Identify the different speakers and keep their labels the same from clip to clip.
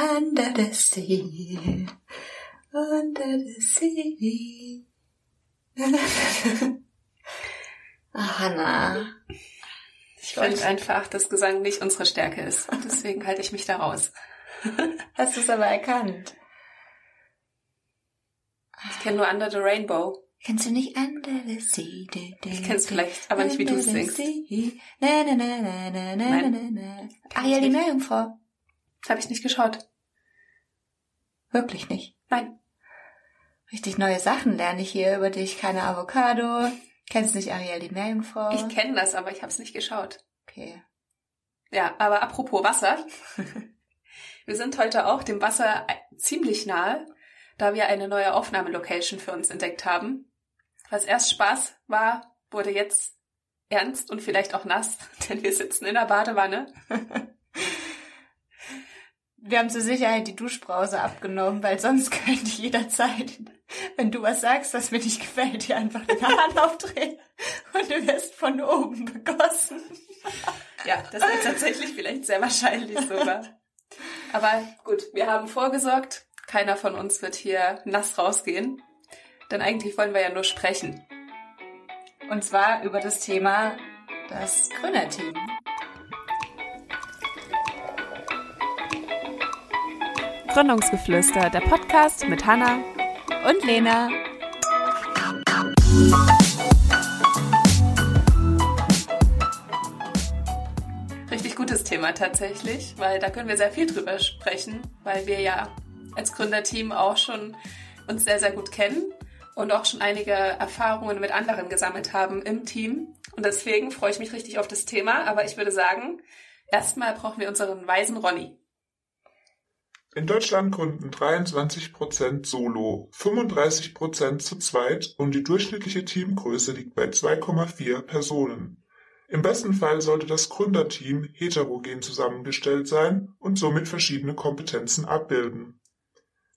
Speaker 1: Under the sea, under the sea. Ach, Hanna.
Speaker 2: Ich finde einfach, dass Gesang nicht unsere Stärke ist. Deswegen halte ich mich da raus.
Speaker 1: Hast du es aber erkannt?
Speaker 2: Ich kenne nur Under the Rainbow.
Speaker 1: Kennst du nicht Under the Sea?
Speaker 2: Ich kenn's vielleicht, aber nicht wie du es singst.
Speaker 1: Na, na, na, na, na, na, na, na. Ariel die Meerjungfrau.
Speaker 2: Das habe ich nicht geschaut.
Speaker 1: Wirklich nicht.
Speaker 2: Nein.
Speaker 1: Richtig neue Sachen lerne ich hier über dich. Keine Avocado. Kennst nicht Ariel die Meerjungfrau?
Speaker 2: Ich kenne das, aber ich habe es nicht geschaut.
Speaker 1: Okay.
Speaker 2: Ja, aber apropos Wasser. wir sind heute auch dem Wasser ziemlich nahe, da wir eine neue Aufnahmelocation für uns entdeckt haben. Was erst Spaß war, wurde jetzt ernst und vielleicht auch nass, denn wir sitzen in der Badewanne.
Speaker 1: Wir haben zur Sicherheit die Duschbrause abgenommen, weil sonst könnte ich jederzeit, wenn du was sagst, das mir nicht gefällt, dir einfach den Hahn aufdrehen und du wirst von oben begossen.
Speaker 2: Ja, das ist tatsächlich vielleicht sehr wahrscheinlich sogar. Aber gut, wir haben vorgesorgt. Keiner von uns wird hier nass rausgehen. Denn eigentlich wollen wir ja nur sprechen.
Speaker 1: Und zwar über das Thema das Grüner-Team.
Speaker 2: Gründungsgeflüster, der Podcast mit Hanna
Speaker 1: und Lena.
Speaker 2: Richtig gutes Thema tatsächlich, weil da können wir sehr viel drüber sprechen, weil wir ja als Gründerteam auch schon uns sehr, sehr gut kennen und auch schon einige Erfahrungen mit anderen gesammelt haben im Team. Und deswegen freue ich mich richtig auf das Thema. Aber ich würde sagen, erstmal brauchen wir unseren weisen Ronny.
Speaker 3: In Deutschland gründen 23 Prozent solo, 35 Prozent zu zweit und die durchschnittliche Teamgröße liegt bei 2,4 Personen. Im besten Fall sollte das Gründerteam heterogen zusammengestellt sein und somit verschiedene Kompetenzen abbilden.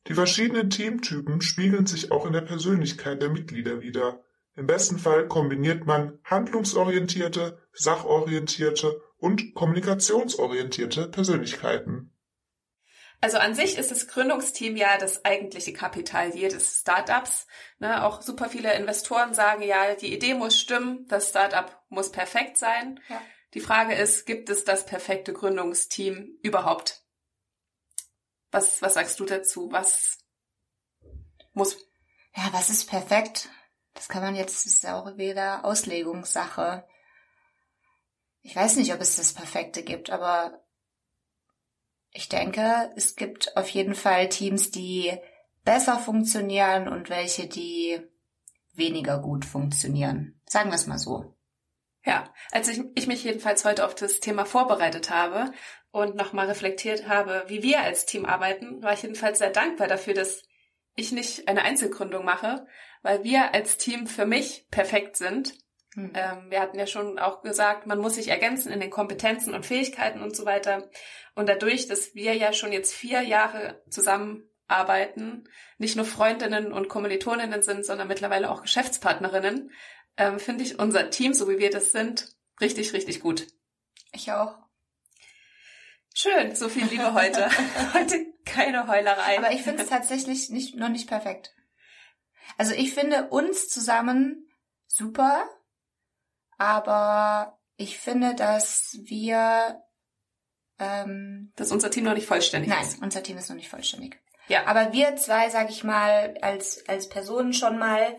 Speaker 3: Die verschiedenen Teamtypen spiegeln sich auch in der Persönlichkeit der Mitglieder wider. Im besten Fall kombiniert man handlungsorientierte, sachorientierte und kommunikationsorientierte Persönlichkeiten.
Speaker 2: Also an sich ist das Gründungsteam ja das eigentliche Kapital jedes Startups. Ne, auch super viele Investoren sagen ja, die Idee muss stimmen, das Startup muss perfekt sein. Ja. Die Frage ist, gibt es das perfekte Gründungsteam überhaupt? Was, was sagst du dazu? Was muss?
Speaker 1: Ja, was ist perfekt? Das kann man jetzt, das ist ja auch wieder Auslegungssache. Ich weiß nicht, ob es das Perfekte gibt, aber ich denke, es gibt auf jeden Fall Teams, die besser funktionieren und welche, die weniger gut funktionieren. Sagen wir es mal so.
Speaker 2: Ja, als ich, ich mich jedenfalls heute auf das Thema vorbereitet habe, und nochmal reflektiert habe, wie wir als Team arbeiten, war ich jedenfalls sehr dankbar dafür, dass ich nicht eine Einzelgründung mache, weil wir als Team für mich perfekt sind. Hm. Ähm, wir hatten ja schon auch gesagt, man muss sich ergänzen in den Kompetenzen und Fähigkeiten und so weiter. Und dadurch, dass wir ja schon jetzt vier Jahre zusammenarbeiten, nicht nur Freundinnen und Kommilitoninnen sind, sondern mittlerweile auch Geschäftspartnerinnen, ähm, finde ich unser Team, so wie wir das sind, richtig, richtig gut.
Speaker 1: Ich auch.
Speaker 2: Schön, so viel Liebe heute. heute keine Heulerei.
Speaker 1: Aber ich finde es tatsächlich nicht, noch nicht perfekt. Also ich finde uns zusammen super, aber ich finde, dass wir ähm,
Speaker 2: dass unser Team noch nicht vollständig
Speaker 1: nein,
Speaker 2: ist.
Speaker 1: Nein, unser Team ist noch nicht vollständig.
Speaker 2: Ja.
Speaker 1: Aber wir zwei, sag ich mal, als, als Personen schon mal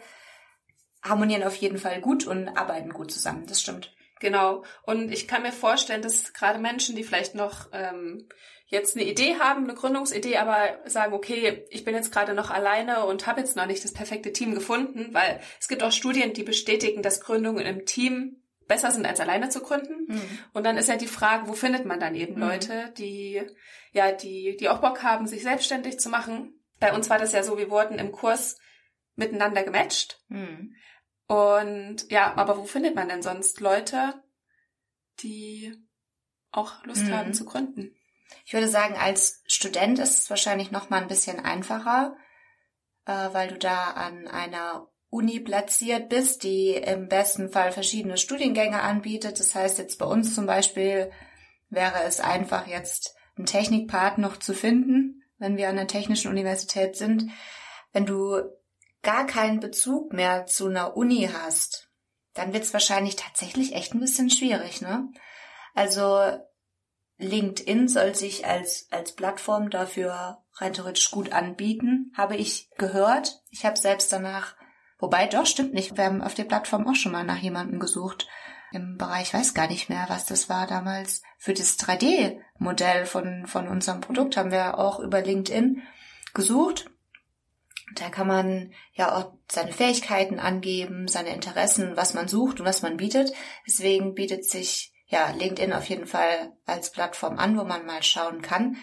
Speaker 1: harmonieren auf jeden Fall gut und arbeiten gut zusammen. Das stimmt.
Speaker 2: Genau. Und ich kann mir vorstellen, dass gerade Menschen, die vielleicht noch ähm, jetzt eine Idee haben, eine Gründungsidee, aber sagen, okay, ich bin jetzt gerade noch alleine und habe jetzt noch nicht das perfekte Team gefunden, weil es gibt auch Studien, die bestätigen, dass Gründungen im Team besser sind, als alleine zu gründen. Mhm. Und dann ist ja die Frage, wo findet man dann eben mhm. Leute, die ja, die, die auch Bock haben, sich selbstständig zu machen. Bei uns war das ja so, wir wurden im Kurs miteinander gematcht. Mhm. Und ja, aber wo findet man denn sonst Leute, die auch Lust haben zu gründen?
Speaker 1: Ich würde sagen, als Student ist es wahrscheinlich noch mal ein bisschen einfacher, äh, weil du da an einer Uni platziert bist, die im besten Fall verschiedene Studiengänge anbietet. Das heißt jetzt bei uns zum Beispiel wäre es einfach jetzt einen Technikpart noch zu finden, wenn wir an der Technischen Universität sind. Wenn du gar keinen Bezug mehr zu einer Uni hast, dann wird es wahrscheinlich tatsächlich echt ein bisschen schwierig, ne? Also LinkedIn soll sich als, als Plattform dafür rein theoretisch gut anbieten, habe ich gehört. Ich habe selbst danach, wobei doch, stimmt nicht, wir haben auf der Plattform auch schon mal nach jemandem gesucht. Im Bereich, weiß gar nicht mehr, was das war damals. Für das 3D-Modell von, von unserem Produkt haben wir auch über LinkedIn gesucht. Da kann man ja auch seine Fähigkeiten angeben, seine Interessen, was man sucht und was man bietet. Deswegen bietet sich ja, LinkedIn auf jeden Fall als Plattform an, wo man mal schauen kann.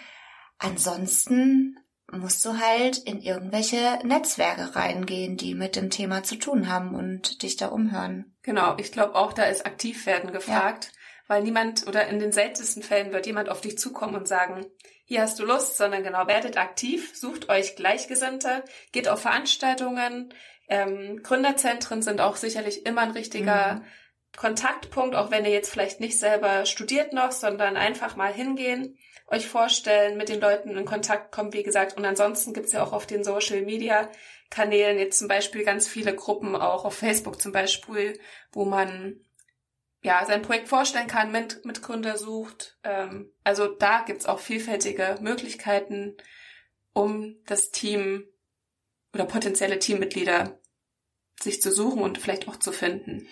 Speaker 1: Ansonsten musst du halt in irgendwelche Netzwerke reingehen, die mit dem Thema zu tun haben und dich da umhören.
Speaker 2: Genau, ich glaube auch, da ist aktiv werden gefragt, ja. weil niemand oder in den seltensten Fällen wird jemand auf dich zukommen und sagen, hier hast du Lust, sondern genau, werdet aktiv, sucht euch Gleichgesinnte, geht auf Veranstaltungen. Ähm, Gründerzentren sind auch sicherlich immer ein richtiger mhm. Kontaktpunkt, auch wenn ihr jetzt vielleicht nicht selber studiert noch, sondern einfach mal hingehen, euch vorstellen, mit den Leuten in Kontakt kommen, wie gesagt. Und ansonsten gibt's ja auch auf den Social Media Kanälen jetzt zum Beispiel ganz viele Gruppen, auch auf Facebook zum Beispiel, wo man ja sein Projekt vorstellen kann, mit, mit Gründer sucht. Ähm, also da gibt's auch vielfältige Möglichkeiten, um das Team oder potenzielle Teammitglieder sich zu suchen und vielleicht auch zu finden.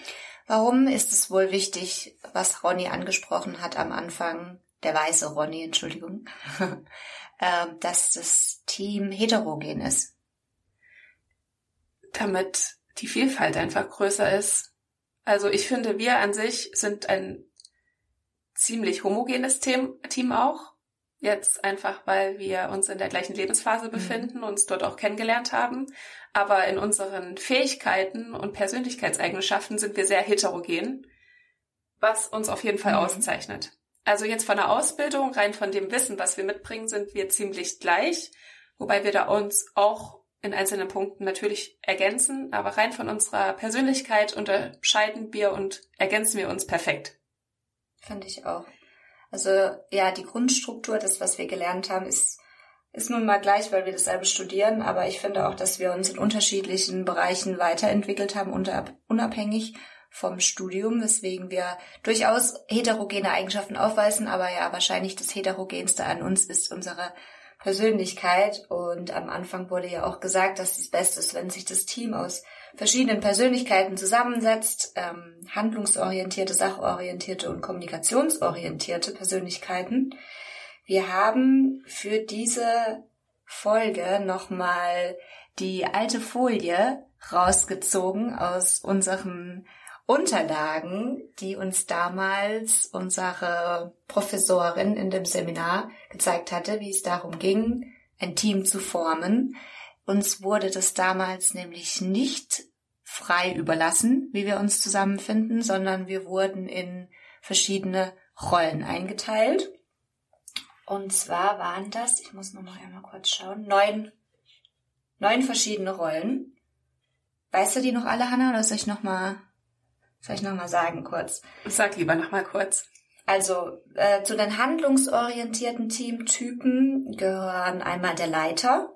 Speaker 1: Warum ist es wohl wichtig, was Ronny angesprochen hat am Anfang, der weiße Ronny, Entschuldigung, ähm, dass das Team heterogen ist?
Speaker 2: Damit die Vielfalt einfach größer ist. Also ich finde, wir an sich sind ein ziemlich homogenes Team auch. Jetzt einfach, weil wir uns in der gleichen Lebensphase mhm. befinden, uns dort auch kennengelernt haben. Aber in unseren Fähigkeiten und Persönlichkeitseigenschaften sind wir sehr heterogen, was uns auf jeden Fall mhm. auszeichnet. Also jetzt von der Ausbildung, rein von dem Wissen, was wir mitbringen, sind wir ziemlich gleich, wobei wir da uns auch in einzelnen Punkten natürlich ergänzen, aber rein von unserer Persönlichkeit unterscheiden wir und ergänzen wir uns perfekt.
Speaker 1: Finde ich auch. Also ja, die Grundstruktur, das, was wir gelernt haben, ist, ist nun mal gleich, weil wir dasselbe studieren, aber ich finde auch, dass wir uns in unterschiedlichen Bereichen weiterentwickelt haben, unabhängig vom Studium, weswegen wir durchaus heterogene Eigenschaften aufweisen, aber ja, wahrscheinlich das heterogenste an uns ist unsere Persönlichkeit. Und am Anfang wurde ja auch gesagt, dass das Beste ist, wenn sich das Team aus verschiedenen Persönlichkeiten zusammensetzt, ähm, handlungsorientierte, sachorientierte und kommunikationsorientierte Persönlichkeiten. Wir haben für diese Folge nochmal die alte Folie rausgezogen aus unseren Unterlagen, die uns damals unsere Professorin in dem Seminar gezeigt hatte, wie es darum ging, ein Team zu formen. Uns wurde das damals nämlich nicht frei überlassen, wie wir uns zusammenfinden, sondern wir wurden in verschiedene Rollen eingeteilt. Und zwar waren das, ich muss noch mal einmal kurz schauen, neun, neun verschiedene Rollen. Weißt du die noch alle, Hanna, oder soll ich noch mal, soll ich noch mal sagen kurz?
Speaker 2: Sag lieber noch mal kurz.
Speaker 1: Also äh, zu den handlungsorientierten Teamtypen gehören einmal der Leiter,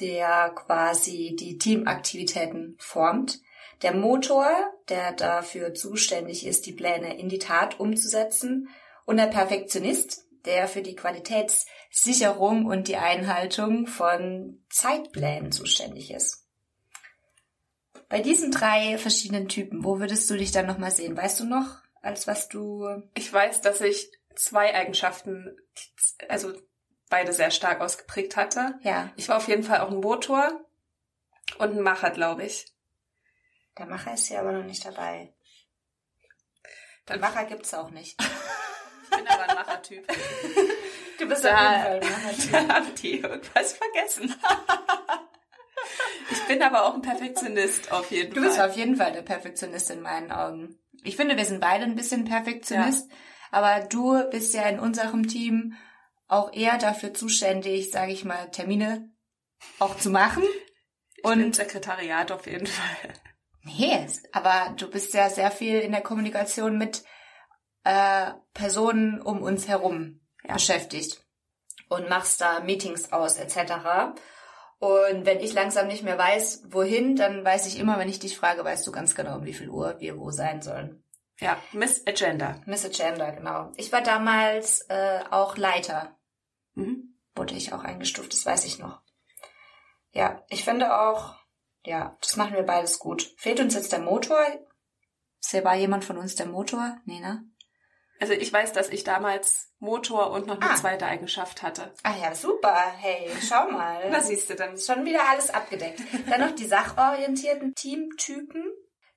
Speaker 1: der quasi die Teamaktivitäten formt. Der Motor, der dafür zuständig ist, die Pläne in die Tat umzusetzen. Und der Perfektionist, der für die Qualitätssicherung und die Einhaltung von Zeitplänen zuständig ist. Bei diesen drei verschiedenen Typen, wo würdest du dich dann nochmal sehen? Weißt du noch, als was du...
Speaker 2: Ich weiß, dass ich zwei Eigenschaften, also beide sehr stark ausgeprägt hatte.
Speaker 1: Ja.
Speaker 2: Ich war auf jeden Fall auch ein Motor und ein Macher, glaube ich.
Speaker 1: Der Macher ist hier aber noch nicht dabei. Den Macher gibt's auch nicht.
Speaker 2: ich bin aber ein Machertyp.
Speaker 1: Du bist da, auf jeden Fall ein Machertyp.
Speaker 2: Da habt ihr irgendwas vergessen. ich bin aber auch ein Perfektionist auf jeden
Speaker 1: Fall. Du bist auf jeden Fall der Perfektionist in meinen Augen. Ich finde, wir sind beide ein bisschen Perfektionist, ja. aber du bist ja in unserem Team auch eher dafür zuständig, sage ich mal, Termine auch zu machen.
Speaker 2: Ich und bin Sekretariat auf jeden Fall.
Speaker 1: Nee, aber du bist ja sehr viel in der Kommunikation mit äh, Personen um uns herum ja. beschäftigt. und machst da Meetings aus etc. Und wenn ich langsam nicht mehr weiß, wohin, dann weiß ich immer, wenn ich dich frage, weißt du ganz genau, um wie viel Uhr wir wo sein sollen.
Speaker 2: Ja, Miss Agenda.
Speaker 1: Miss Agenda, genau. Ich war damals äh, auch Leiter.
Speaker 2: Mhm.
Speaker 1: Wurde ich auch eingestuft, das weiß ich noch. Ja, ich finde auch, ja, das machen wir beides gut. Fehlt uns jetzt der Motor? Ist hier war jemand von uns der Motor? Nee, ne?
Speaker 2: Also ich weiß, dass ich damals Motor und noch eine
Speaker 1: Ah.
Speaker 2: zweite Eigenschaft hatte.
Speaker 1: Ach ja, super. Hey, schau mal.
Speaker 2: Na siehst du dann.
Speaker 1: Ist schon wieder alles abgedeckt. Dann noch die sachorientierten Teamtypen.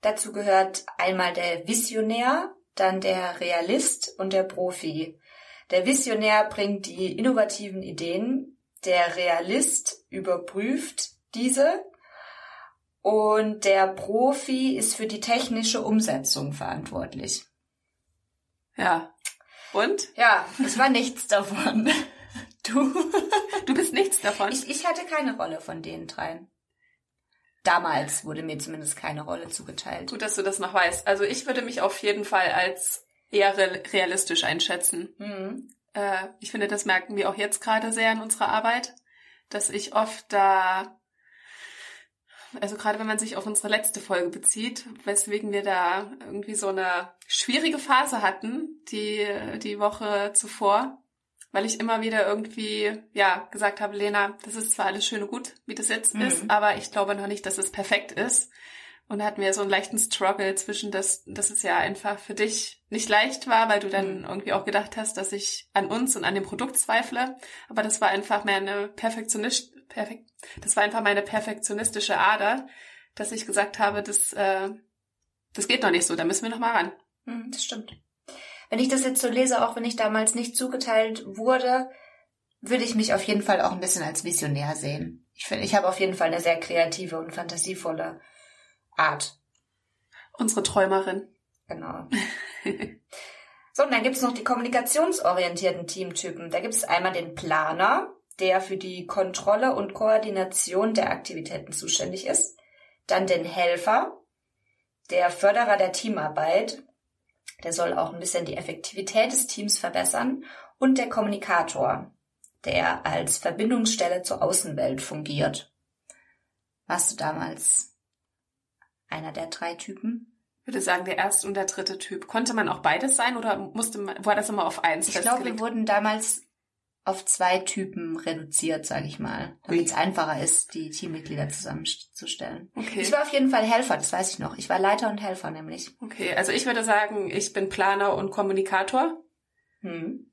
Speaker 1: Dazu gehört einmal der Visionär, dann der Realist und der Profi. Der Visionär bringt die innovativen Ideen, der Realist überprüft diese und der Profi ist für die technische Umsetzung verantwortlich.
Speaker 2: Ja. Und?
Speaker 1: Ja, es war nichts davon. Du?
Speaker 2: Du bist nichts davon.
Speaker 1: Ich, ich hatte keine Rolle von den dreien. Damals wurde mir zumindest keine Rolle zugeteilt.
Speaker 2: Gut, dass du das noch weißt. Also ich würde mich auf jeden Fall als eher re- realistisch einschätzen.
Speaker 1: Mhm.
Speaker 2: Äh, ich finde, das merken wir auch jetzt gerade sehr in unserer Arbeit, dass ich oft da, also gerade wenn man sich auf unsere letzte Folge bezieht, weswegen wir da irgendwie so eine schwierige Phase hatten, die, die Woche zuvor, weil ich immer wieder irgendwie, ja, gesagt habe, Lena, das ist zwar alles schön und gut, wie das jetzt
Speaker 1: Mhm.
Speaker 2: ist, aber ich glaube noch nicht, dass es perfekt ist. Und hatten wir so einen leichten Struggle zwischen, dass, dass es ja einfach für dich nicht leicht war, weil du dann
Speaker 1: Mhm.
Speaker 2: irgendwie auch gedacht hast, dass ich an uns und an dem Produkt zweifle. Aber das war einfach meine Perfektionist, perfekt, das war einfach meine perfektionistische Ader, dass ich gesagt habe, das, äh, das geht noch nicht so, da müssen wir noch mal ran.
Speaker 1: Mhm, das stimmt. Wenn ich das jetzt so lese, auch wenn ich damals nicht zugeteilt wurde, würde ich mich auf jeden Fall auch ein bisschen als Visionär sehen. Ich finde, ich habe auf jeden Fall eine sehr kreative und fantasievolle Art.
Speaker 2: Unsere Träumerin.
Speaker 1: Genau. So, und dann gibt's noch die kommunikationsorientierten Teamtypen. Da gibt es einmal den Planer, der für die Kontrolle und Koordination der Aktivitäten zuständig ist. Dann den Helfer, der Förderer der Teamarbeit. Der soll auch ein bisschen die Effektivität des Teams verbessern. Und der Kommunikator, der als Verbindungsstelle zur Außenwelt fungiert. Warst du damals einer der drei Typen?
Speaker 2: Ich würde sagen, der erste und der dritte Typ. Konnte man auch beides sein oder musste man, war das immer auf eins
Speaker 1: Ich glaube, wir wurden damals auf zwei Typen reduziert, sage ich mal, damit es einfacher ist, die Teammitglieder zusammenzustellen.
Speaker 2: Okay.
Speaker 1: Ich war auf jeden Fall Helfer, das weiß ich noch. Ich war Leiter und Helfer nämlich.
Speaker 2: Okay, also ich würde sagen, ich bin Planer und Kommunikator.
Speaker 1: Hm.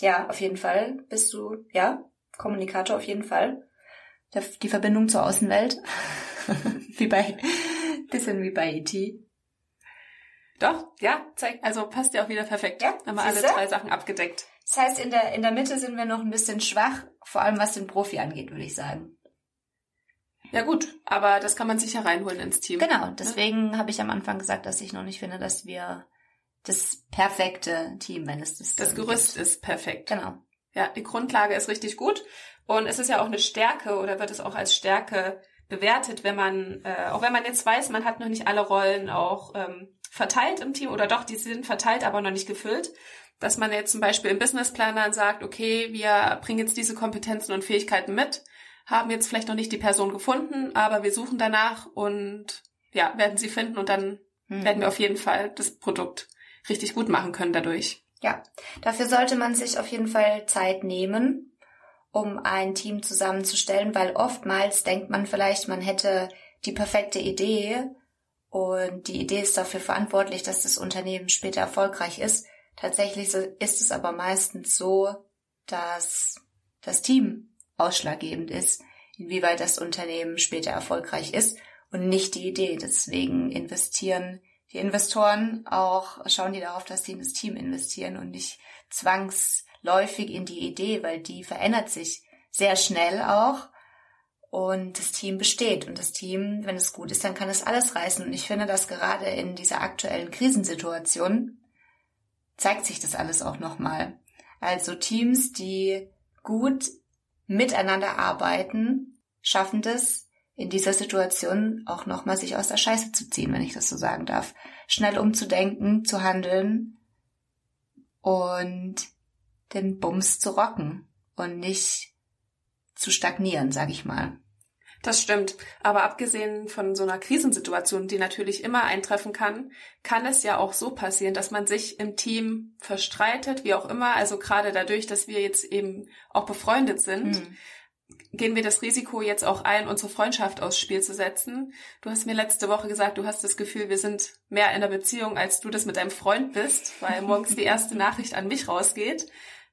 Speaker 1: Ja, auf jeden Fall bist du, ja, Kommunikator auf jeden Fall. Die Verbindung zur Außenwelt. wie bei, bisschen wie bei E E.T.
Speaker 2: Doch, ja, zeig, also passt ja auch wieder perfekt.
Speaker 1: Ja,
Speaker 2: Haben wir alle drei Sachen abgedeckt.
Speaker 1: Das heißt, in der, in der Mitte sind wir noch ein bisschen schwach, vor allem was den Profi angeht, würde ich sagen.
Speaker 2: Ja gut, aber das kann man sicher reinholen ins Team.
Speaker 1: Genau, deswegen habe ich am Anfang gesagt, dass ich noch nicht finde, dass wir das perfekte Team, wenn es das
Speaker 2: Das
Speaker 1: dann
Speaker 2: Gerüst
Speaker 1: gibt.
Speaker 2: ist perfekt.
Speaker 1: Genau.
Speaker 2: Ja, die Grundlage ist richtig gut und es ist ja auch eine Stärke oder wird es auch als Stärke bewertet, wenn man, äh, auch wenn man jetzt weiß, man hat noch nicht alle Rollen auch ähm, verteilt im Team oder doch, die sind verteilt, aber noch nicht gefüllt, dass man jetzt zum Beispiel im Businessplan dann sagt, okay, wir bringen jetzt diese Kompetenzen und Fähigkeiten mit, haben jetzt vielleicht noch nicht die Person gefunden, aber wir suchen danach und ja, werden sie finden und dann
Speaker 1: Hm.
Speaker 2: werden wir auf jeden Fall das Produkt richtig gut machen können dadurch.
Speaker 1: Ja, dafür sollte man sich auf jeden Fall Zeit nehmen, um ein Team zusammenzustellen, weil oftmals denkt man vielleicht, man hätte die perfekte Idee und die Idee ist dafür verantwortlich, dass das Unternehmen später erfolgreich ist. Tatsächlich ist es aber meistens so, dass das Team ausschlaggebend ist, inwieweit das Unternehmen später erfolgreich ist und nicht die Idee. Deswegen investieren die Investoren auch, schauen die darauf, dass sie in das Team investieren und nicht zwangsläufig in die Idee, weil die verändert sich sehr schnell auch und das Team besteht. Und das Team, wenn es gut ist, dann kann es alles reißen. Und ich finde, dass gerade in dieser aktuellen Krisensituation zeigt sich das alles auch nochmal. Also Teams, die gut miteinander arbeiten, schaffen das in dieser Situation auch nochmal sich aus der Scheiße zu ziehen, wenn ich das so sagen darf. Schnell umzudenken, zu handeln und den Bums zu rocken. und nicht zu stagnieren, sag ich mal.
Speaker 2: Das stimmt. Aber abgesehen von so einer Krisensituation, die natürlich immer eintreffen kann, kann es ja auch so passieren, dass man sich im Team verstreitet, wie auch immer. Also gerade dadurch, dass wir jetzt eben auch befreundet sind, hm. gehen wir das Risiko jetzt auch ein, unsere Freundschaft aufs Spiel zu setzen. Du hast mir letzte Woche gesagt, du hast das Gefühl, wir sind mehr in der Beziehung, als du das mit deinem Freund bist, weil morgens die erste Nachricht an mich rausgeht.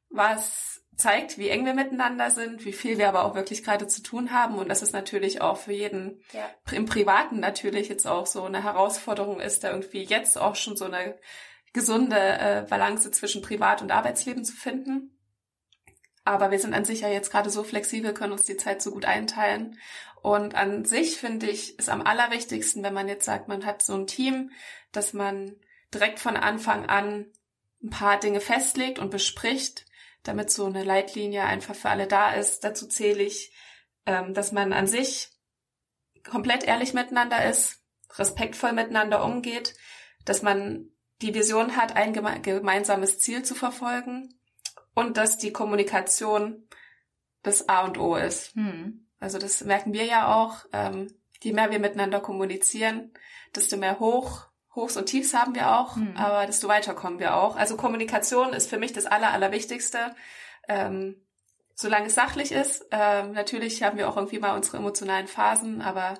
Speaker 2: Was zeigt, wie eng wir miteinander sind, wie viel wir aber auch wirklich gerade zu tun haben und dass es natürlich auch für jeden ja. im Privaten natürlich jetzt auch so eine Herausforderung ist, da irgendwie jetzt auch schon so eine gesunde äh, Balance zwischen Privat- und Arbeitsleben zu finden. Aber wir sind an sich ja jetzt gerade so flexibel, können uns die Zeit so gut einteilen. Und an sich finde ich, ist am allerwichtigsten, wenn man jetzt sagt, man hat so ein Team, dass man direkt von Anfang an ein paar Dinge festlegt und bespricht, damit so eine Leitlinie einfach für alle da ist. Dazu zähle ich, ähm, dass man an sich komplett ehrlich miteinander ist, respektvoll miteinander umgeht, dass man die Vision hat, ein geme gemeinsames Ziel zu verfolgen und dass die Kommunikation das A und O ist. Hm. Also das merken wir ja auch. Ähm, je mehr wir miteinander kommunizieren, desto mehr Hoch Hochs und Tiefs haben wir auch, mhm. aber desto weiter kommen wir auch. Also Kommunikation ist für mich das Aller, Allerwichtigste. Ähm, solange es sachlich ist. Ähm, natürlich haben wir auch irgendwie mal unsere emotionalen Phasen, aber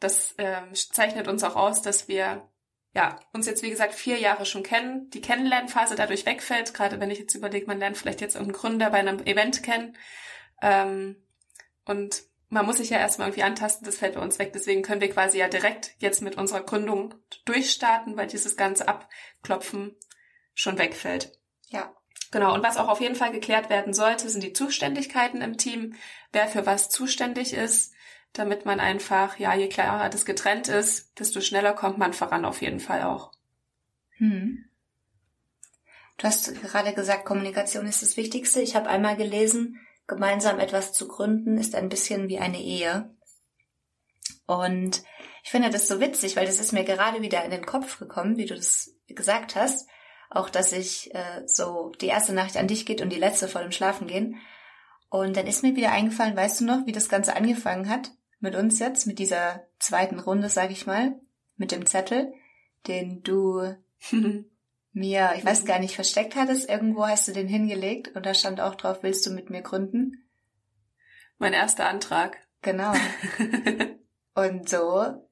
Speaker 2: das ähm, zeichnet uns auch aus, dass wir ja, uns jetzt wie gesagt vier Jahre schon kennen, die Kennenlernphase dadurch wegfällt, gerade wenn ich jetzt überlege, man lernt vielleicht jetzt irgendeinen Gründer bei einem Event kennen. Ähm, und man muss sich ja erstmal irgendwie antasten, das fällt bei uns weg. Deswegen können wir quasi ja direkt jetzt mit unserer Gründung durchstarten, weil dieses ganze Abklopfen schon wegfällt.
Speaker 1: Ja.
Speaker 2: Genau, und was auch auf jeden Fall geklärt werden sollte, sind die Zuständigkeiten im Team, wer für was zuständig ist, damit man einfach, ja, je klarer das getrennt ist, desto schneller kommt man voran auf jeden Fall auch.
Speaker 1: Hm. Du hast gerade gesagt, Kommunikation ist das Wichtigste. Ich habe einmal gelesen, gemeinsam etwas zu gründen, ist ein bisschen wie eine Ehe. Und ich finde das so witzig, weil das ist mir gerade wieder in den Kopf gekommen, wie du das gesagt hast. Auch, dass ich äh, so die erste Nacht an dich geht und die letzte vor dem Schlafengehen. Und dann ist mir wieder eingefallen, weißt du noch, wie das Ganze angefangen hat mit uns jetzt, mit dieser zweiten Runde, sag ich mal, mit dem Zettel, den du mir, ich weiß gar nicht, versteckt hattest. Irgendwo hast du den hingelegt und da stand auch drauf, willst du mit mir gründen?
Speaker 2: Mein erster Antrag.
Speaker 1: Genau. und so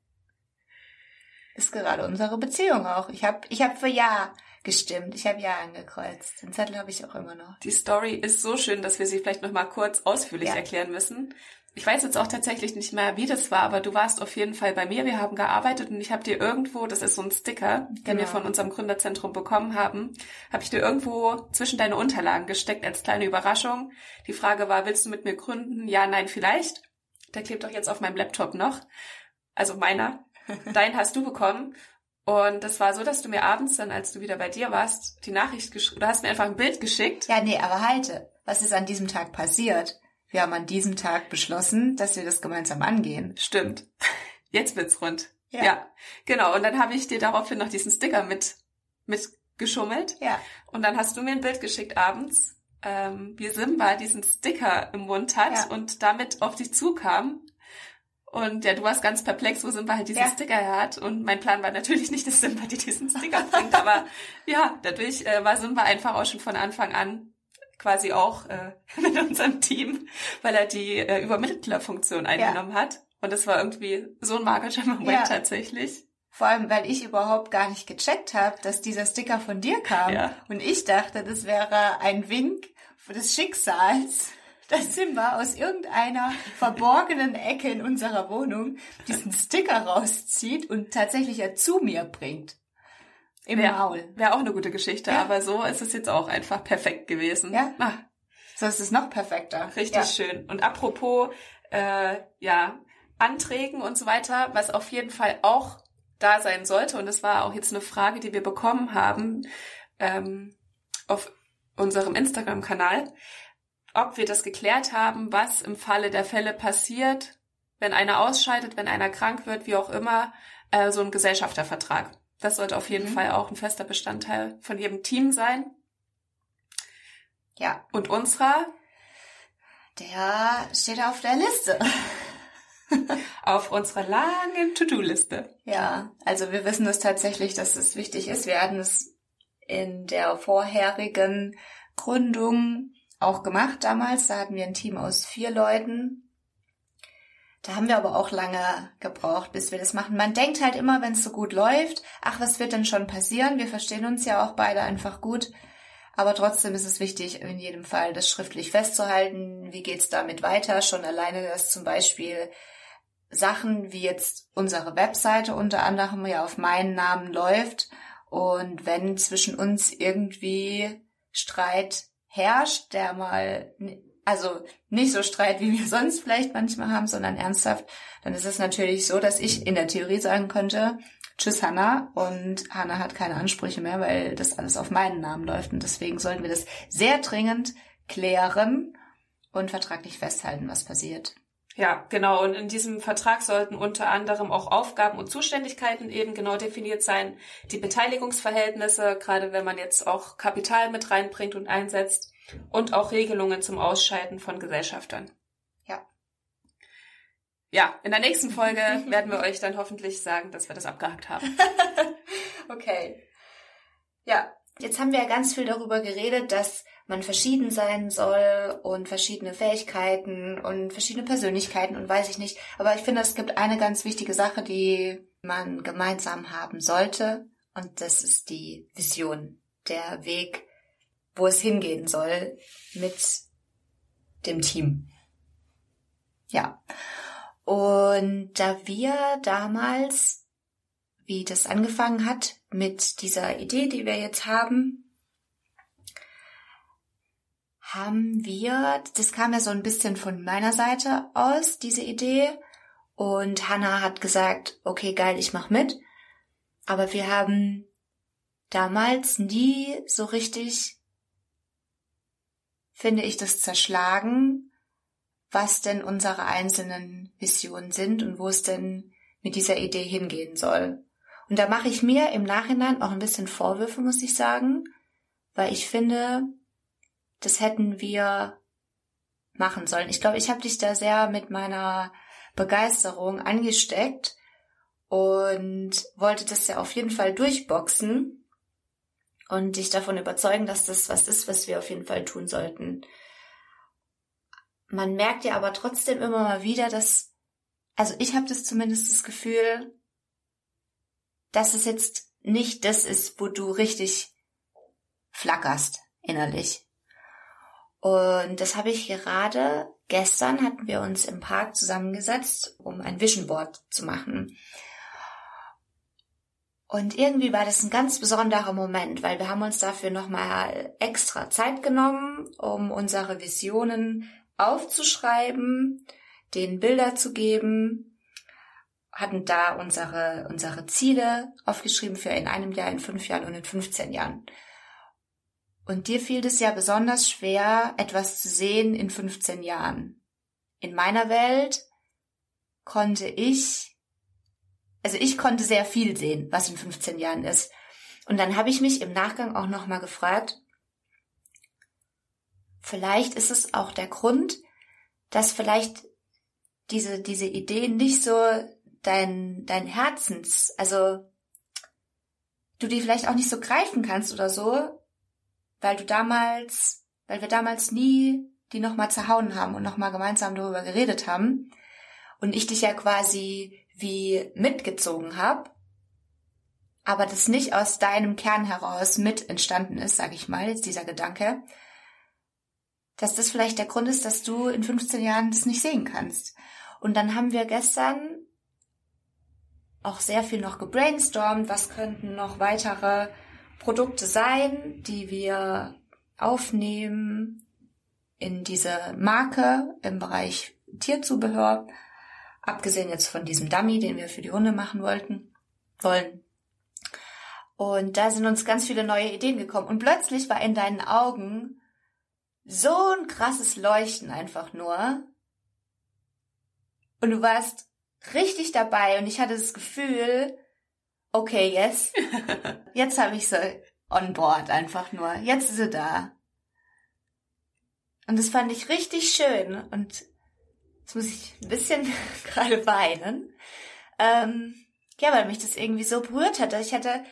Speaker 1: ist gerade unsere Beziehung auch. Ich habe ich hab für Ja gestimmt. Ich habe Ja angekreuzt. Den Zettel habe ich auch immer noch.
Speaker 2: Die Story ist so schön, dass wir sie vielleicht noch mal kurz ausführlich ja. erklären müssen. Ich weiß jetzt auch tatsächlich nicht mehr, wie das war, aber du warst auf jeden Fall bei mir. Wir haben gearbeitet und ich habe dir irgendwo, das ist so ein Sticker, den genau. wir von unserem Gründerzentrum bekommen haben, habe ich dir irgendwo zwischen deine Unterlagen gesteckt als kleine Überraschung. Die Frage war, willst du mit mir gründen? Ja, nein, vielleicht. Der klebt doch jetzt auf meinem Laptop noch. Also meiner. Dein hast du bekommen. Und das war so, dass du mir abends dann, als du wieder bei dir warst, die Nachricht geschrieben, du hast mir einfach ein Bild geschickt.
Speaker 1: Ja, nee, aber halte. Was ist an diesem Tag passiert? Wir haben an diesem Tag beschlossen, dass wir das gemeinsam angehen.
Speaker 2: Stimmt. Jetzt wird's rund. Ja. ja. Genau. Und dann habe ich dir daraufhin noch diesen Sticker mit, mitgeschummelt.
Speaker 1: Ja.
Speaker 2: Und dann hast du mir ein Bild geschickt abends, ähm, wie Simba diesen Sticker im Mund hat ja. und damit auf dich zukam. Und ja, du warst ganz perplex, wo Simba halt diesen ja. Sticker hat. Und mein Plan war natürlich nicht, dass Simba dir diesen Sticker bringt. Aber ja, dadurch äh, war Simba einfach auch schon von Anfang an quasi auch äh, mit unserem Team, weil er die äh, Übermittlerfunktion eingenommen ja. hat. Und das war irgendwie so ein magischer Moment ja. tatsächlich.
Speaker 1: Vor allem, weil ich überhaupt gar nicht gecheckt habe, dass dieser Sticker von dir kam. Ja. Und ich dachte, das wäre ein Wink des Schicksals, dass Simba aus irgendeiner verborgenen Ecke in unserer Wohnung diesen Sticker rauszieht und tatsächlich er zu mir bringt.
Speaker 2: Im wär, Maul. Wäre auch eine gute Geschichte, ja. aber so ist es jetzt auch einfach perfekt gewesen.
Speaker 1: Ja. Ah. So ist es noch perfekter.
Speaker 2: Richtig ja. schön. Und apropos, äh, ja, Anträgen und so weiter, was auf jeden Fall auch da sein sollte, und das war auch jetzt eine Frage, die wir bekommen haben ähm, auf unserem Instagram-Kanal, ob wir das geklärt haben, was im Falle der Fälle passiert, wenn einer ausscheidet, wenn einer krank wird, wie auch immer, äh, so ein Gesellschaftervertrag. Das sollte auf jeden mhm. Fall auch ein fester Bestandteil von jedem Team sein.
Speaker 1: Ja.
Speaker 2: Und unserer
Speaker 1: Der steht auf der Liste.
Speaker 2: auf unserer langen To-Do-Liste.
Speaker 1: Ja, also wir wissen es tatsächlich, dass es wichtig ist. Wir hatten es in der vorherigen Gründung auch gemacht damals. Da hatten wir ein Team aus vier Leuten. Da haben wir aber auch lange gebraucht, bis wir das machen. Man denkt halt immer, wenn es so gut läuft, ach, was wird denn schon passieren? Wir verstehen uns ja auch beide einfach gut. Aber trotzdem ist es wichtig, in jedem Fall das schriftlich festzuhalten. Wie geht's damit weiter? Schon alleine, dass zum Beispiel Sachen wie jetzt unsere Webseite unter anderem ja auf meinen Namen läuft. Und wenn zwischen uns irgendwie Streit herrscht, der mal, also nicht so Streit, wie wir sonst vielleicht manchmal haben, sondern ernsthaft, dann ist es natürlich so, dass ich in der Theorie sagen könnte, tschüss Hanna und Hanna hat keine Ansprüche mehr, weil das alles auf meinen Namen läuft und deswegen sollten wir das sehr dringend klären und vertraglich festhalten, was passiert.
Speaker 2: Ja, genau. Und in diesem Vertrag sollten unter anderem auch Aufgaben und Zuständigkeiten eben genau definiert sein. Die Beteiligungsverhältnisse, gerade wenn man jetzt auch Kapital mit reinbringt und einsetzt. Und auch Regelungen zum Ausscheiden von Gesellschaftern.
Speaker 1: Ja.
Speaker 2: Ja, in der nächsten Folge werden wir euch dann hoffentlich sagen, dass wir das abgehakt haben.
Speaker 1: okay. Ja, jetzt haben wir ja ganz viel darüber geredet, dass man verschieden sein soll und verschiedene Fähigkeiten und verschiedene Persönlichkeiten und weiß ich nicht. Aber ich finde, es gibt eine ganz wichtige Sache, die man gemeinsam haben sollte. Und das ist die Vision, der Weg, wo es hingehen soll mit dem Team. Ja. Und da wir damals, wie das angefangen hat, mit dieser Idee, die wir jetzt haben, haben wir, das kam ja so ein bisschen von meiner Seite aus, diese Idee. Und Hannah hat gesagt, okay, geil, ich mach mit. Aber wir haben damals nie so richtig, finde ich, das zerschlagen, was denn unsere einzelnen Visionen sind und wo es denn mit dieser Idee hingehen soll. Und da mache ich mir im Nachhinein auch ein bisschen Vorwürfe, muss ich sagen, weil ich finde, das hätten wir machen sollen. Ich glaube, ich habe dich da sehr mit meiner Begeisterung angesteckt und wollte das ja auf jeden Fall durchboxen und dich davon überzeugen, dass das was ist, was wir auf jeden Fall tun sollten. Man merkt ja aber trotzdem immer mal wieder, dass, also ich habe das zumindest das Gefühl, dass es jetzt nicht das ist, wo du richtig flackerst innerlich. Und das habe ich gerade gestern hatten wir uns im Park zusammengesetzt, um ein Vision Board zu machen. Und irgendwie war das ein ganz besonderer Moment, weil wir haben uns dafür nochmal extra Zeit genommen, um unsere Visionen aufzuschreiben, den Bilder zu geben, hatten da unsere, unsere Ziele aufgeschrieben für in einem Jahr, in fünf Jahren und in 15 Jahren. Und dir fiel es ja besonders schwer, etwas zu sehen in 15 Jahren. In meiner Welt konnte ich, also ich konnte sehr viel sehen, was in 15 Jahren ist. Und dann habe ich mich im Nachgang auch nochmal gefragt, vielleicht ist es auch der Grund, dass vielleicht diese, diese Idee nicht so dein, dein Herzens, also du die vielleicht auch nicht so greifen kannst oder so, weil du damals, weil wir damals nie die nochmal zerhauen haben und nochmal gemeinsam darüber geredet haben und ich dich ja quasi wie mitgezogen habe, aber das nicht aus deinem Kern heraus mit entstanden ist, sag ich mal, jetzt dieser Gedanke, dass das vielleicht der Grund ist, dass du in 15 Jahren das nicht sehen kannst. Und dann haben wir gestern auch sehr viel noch gebrainstormt, was könnten noch weitere Produkte sein, die wir aufnehmen in diese Marke im Bereich Tierzubehör, abgesehen jetzt von diesem Dummy, den wir für die Hunde machen wollten, wollen. Und da sind uns ganz viele neue Ideen gekommen. Und plötzlich war in deinen Augen so ein krasses Leuchten einfach nur. Und du warst richtig dabei und ich hatte das Gefühl, okay, yes. Jetzt habe ich sie on board einfach nur. Jetzt ist sie da. Und das fand ich richtig schön. Und jetzt muss ich ein bisschen gerade weinen. Ähm, ja, weil mich das irgendwie so berührt hatte. Ich hatte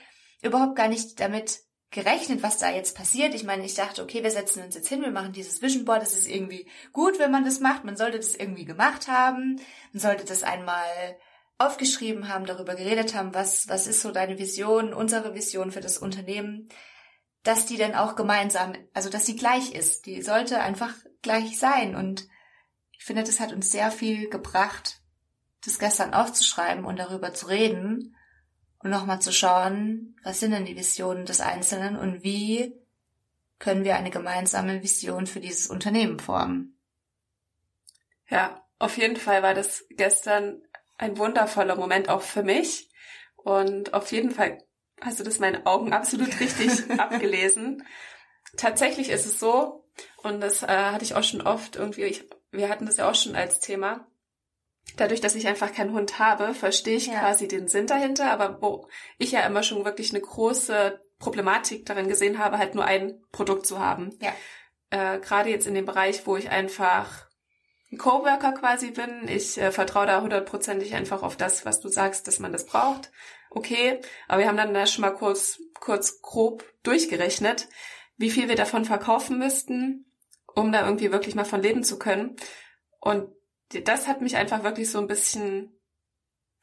Speaker 1: überhaupt gar nicht damit gerechnet, was da jetzt passiert. Ich meine, ich dachte, okay, wir setzen uns jetzt hin, wir machen dieses Vision Board. Das ist irgendwie gut, wenn man das macht. Man sollte das irgendwie gemacht haben. Man sollte das einmal aufgeschrieben haben, darüber geredet haben, was, was ist so deine Vision, unsere Vision für das Unternehmen, dass die dann auch gemeinsam, also dass sie gleich ist. Die sollte einfach gleich sein. Und ich finde, das hat uns sehr viel gebracht, das gestern aufzuschreiben und darüber zu reden und nochmal zu schauen, was sind denn die Visionen des Einzelnen und wie können wir eine gemeinsame Vision für dieses Unternehmen formen.
Speaker 2: Ja, auf jeden Fall war das gestern ein wundervoller Moment auch für mich. Und auf jeden Fall hast du das meinen Augen absolut richtig abgelesen. Tatsächlich ist es so, und das äh, hatte ich auch schon oft irgendwie, ich, wir hatten das ja auch schon als Thema, dadurch, dass ich einfach keinen Hund habe, verstehe ich ja. quasi den Sinn dahinter, aber wo ich ja immer schon wirklich eine große Problematik darin gesehen habe, halt nur ein Produkt zu haben.
Speaker 1: Ja.
Speaker 2: Äh, Gerade jetzt in dem Bereich, wo ich einfach ein Coworker quasi bin. Ich äh, vertraue da hundertprozentig einfach auf das, was du sagst, dass man das braucht. Okay, aber wir haben dann da schon mal kurz, kurz grob durchgerechnet, wie viel wir davon verkaufen müssten, um da irgendwie wirklich mal von leben zu können. Und das hat mich einfach wirklich so ein bisschen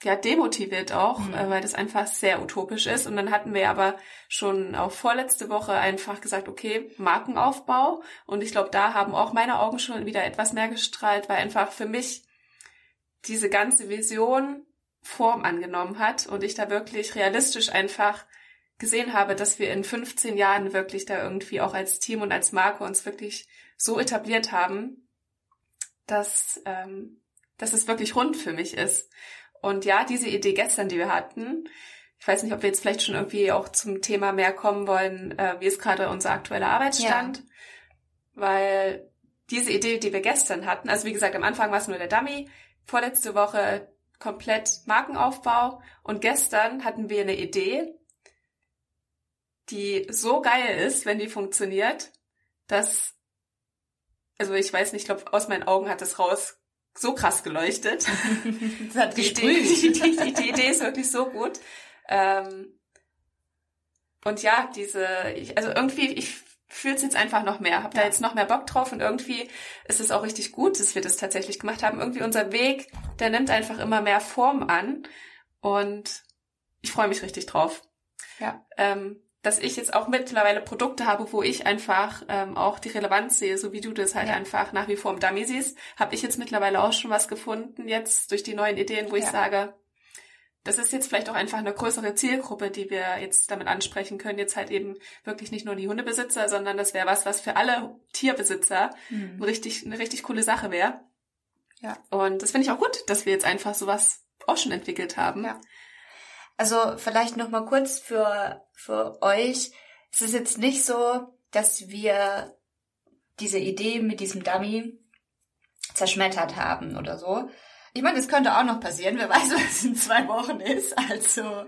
Speaker 2: ja demotiviert auch, mhm. äh, weil das einfach sehr utopisch ist. Und dann hatten wir aber schon auch vorletzte Woche einfach gesagt, okay, Markenaufbau. Und ich glaube, da haben auch meine Augen schon wieder etwas mehr gestrahlt, weil einfach für mich diese ganze Vision Form angenommen hat und ich da wirklich realistisch einfach gesehen habe, dass wir in 15 Jahren wirklich da irgendwie auch als Team und als Marke uns wirklich so etabliert haben, dass, ähm, dass es wirklich rund für mich ist. Und ja, diese Idee gestern, die wir hatten, ich weiß nicht, ob wir jetzt vielleicht schon irgendwie auch zum Thema mehr kommen wollen, äh, wie ist gerade unser aktueller Arbeitsstand, ja. weil diese Idee, die wir gestern hatten, also wie gesagt, am Anfang war es nur der Dummy, vorletzte Woche komplett Markenaufbau und gestern hatten wir eine Idee, die so geil ist, wenn die funktioniert, dass, also ich weiß nicht, ich glaube, aus meinen Augen hat es raus so krass geleuchtet.
Speaker 1: das hat
Speaker 2: die, Idee, die, die, die, Idee ist wirklich so gut. Ähm, und ja, diese, ich, also irgendwie, ich fühle es jetzt einfach noch mehr, habe ja. da jetzt noch mehr Bock drauf und irgendwie ist es auch richtig gut, dass wir das tatsächlich gemacht haben. Irgendwie unser Weg, der nimmt einfach immer mehr Form an und ich freue mich richtig drauf.
Speaker 1: Ja.
Speaker 2: Ähm, dass ich jetzt auch mittlerweile Produkte habe, wo ich einfach ähm, auch die Relevanz sehe, so wie du das halt ja. einfach nach wie vor im Dummy siehst, habe ich jetzt mittlerweile auch schon was gefunden, jetzt durch die neuen Ideen, wo ja. ich sage, das ist jetzt vielleicht auch einfach eine größere Zielgruppe, die wir jetzt damit ansprechen können. Jetzt halt eben wirklich nicht nur die Hundebesitzer, sondern das wäre was, was für alle Tierbesitzer mhm. eine, richtig, eine richtig coole Sache wäre.
Speaker 1: Ja.
Speaker 2: Und das finde ich auch gut, dass wir jetzt einfach sowas auch schon entwickelt haben.
Speaker 1: Ja. Also vielleicht noch mal kurz für für euch. Es ist jetzt nicht so, dass wir diese Idee mit diesem Dummy zerschmettert haben oder so. Ich meine, es könnte auch noch passieren. Wer weiß, was in zwei Wochen ist. Also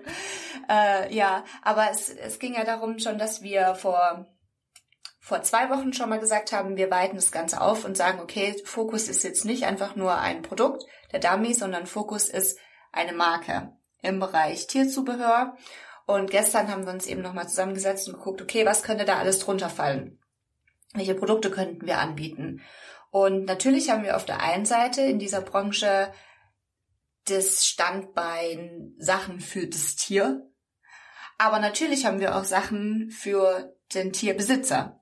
Speaker 1: äh, ja, aber es, es ging ja darum schon, dass wir vor vor zwei Wochen schon mal gesagt haben, wir weiten das Ganze auf und sagen, okay, Fokus ist jetzt nicht einfach nur ein Produkt, der Dummy, sondern Fokus ist eine Marke im Bereich Tierzubehör. Und gestern haben wir uns eben nochmal zusammengesetzt und geguckt, okay, was könnte da alles drunter fallen? Welche Produkte könnten wir anbieten? Und natürlich haben wir auf der einen Seite in dieser Branche das Standbein Sachen für das Tier. Aber natürlich haben wir auch Sachen für den Tierbesitzer.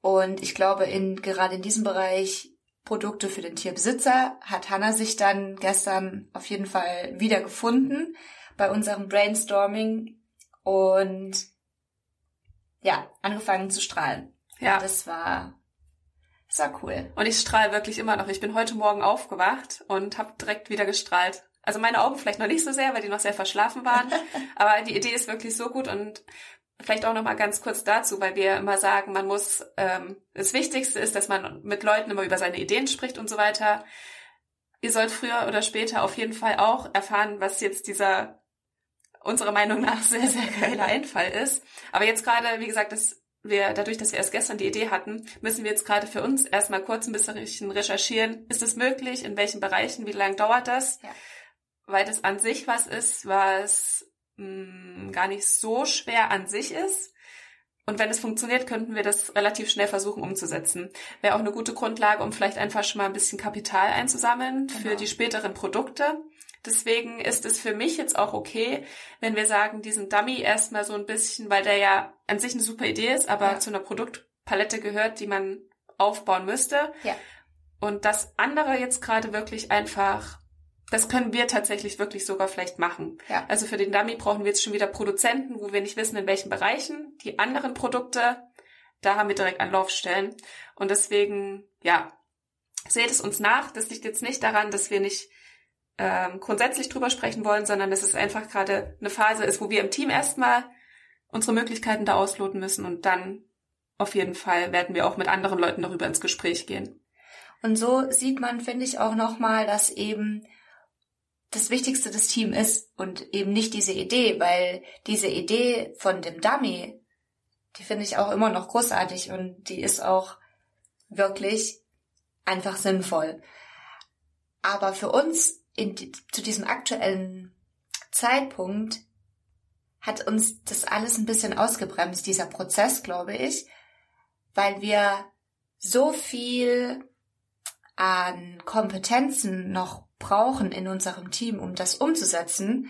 Speaker 1: Und ich glaube, in, gerade in diesem Bereich Produkte für den Tierbesitzer hat Hanna sich dann gestern auf jeden Fall wiedergefunden bei unserem Brainstorming und ja, angefangen zu strahlen.
Speaker 2: Ja.
Speaker 1: Das war, das war cool.
Speaker 2: Und ich strahle wirklich immer noch. Ich bin heute Morgen aufgewacht und habe direkt wieder gestrahlt. Also meine Augen vielleicht noch nicht so sehr, weil die noch sehr verschlafen waren. aber die Idee ist wirklich so gut und Vielleicht auch noch mal ganz kurz dazu, weil wir immer sagen, man muss, ähm, das Wichtigste ist, dass man mit Leuten immer über seine Ideen spricht und so weiter. Ihr sollt früher oder später auf jeden Fall auch erfahren, was jetzt dieser unserer Meinung nach sehr, sehr geiler Einfall ist. Aber jetzt gerade, wie gesagt, das wir, dadurch, dass wir erst gestern die Idee hatten, müssen wir jetzt gerade für uns erstmal kurz ein bisschen recherchieren. Ist es möglich? In welchen Bereichen? Wie lange dauert das? Ja. Weil das an sich was ist, was mh, mm, gar nicht so schwer an sich ist. Und wenn es funktioniert, könnten wir das relativ schnell versuchen umzusetzen. Wäre auch eine gute Grundlage, um vielleicht einfach schon mal ein bisschen Kapital einzusammeln genau. für die späteren Produkte. Deswegen ist es für mich jetzt auch okay, wenn wir sagen, diesen Dummy erstmal so ein bisschen, weil der ja an sich eine super Idee ist, aber ja. zu einer Produktpalette gehört, die man aufbauen müsste. Ja. Und das andere jetzt gerade wirklich einfach, das können wir tatsächlich wirklich sogar vielleicht machen. Ja. Also für den Dummy brauchen wir jetzt schon wieder Produzenten, wo wir nicht wissen, in welchen Bereichen. Die anderen Produkte, da haben wir direkt Anlaufstellen. Und deswegen, ja, seht es uns nach. Das liegt jetzt nicht daran, dass wir nicht ähm, grundsätzlich drüber sprechen wollen, sondern dass es einfach gerade eine Phase ist, wo wir im Team erstmal unsere Möglichkeiten da ausloten müssen und dann auf jeden Fall werden wir auch mit anderen Leuten darüber ins Gespräch gehen.
Speaker 1: Und so sieht man, finde ich, auch nochmal, dass eben das Wichtigste das Team ist und eben nicht diese Idee, weil diese Idee von dem Dummy, die finde ich auch immer noch großartig und die ist auch wirklich einfach sinnvoll. Aber für uns in, zu diesem aktuellen Zeitpunkt hat uns das alles ein bisschen ausgebremst, dieser Prozess, glaube ich, weil wir so viel an Kompetenzen noch brauchen in unserem Team, um das umzusetzen,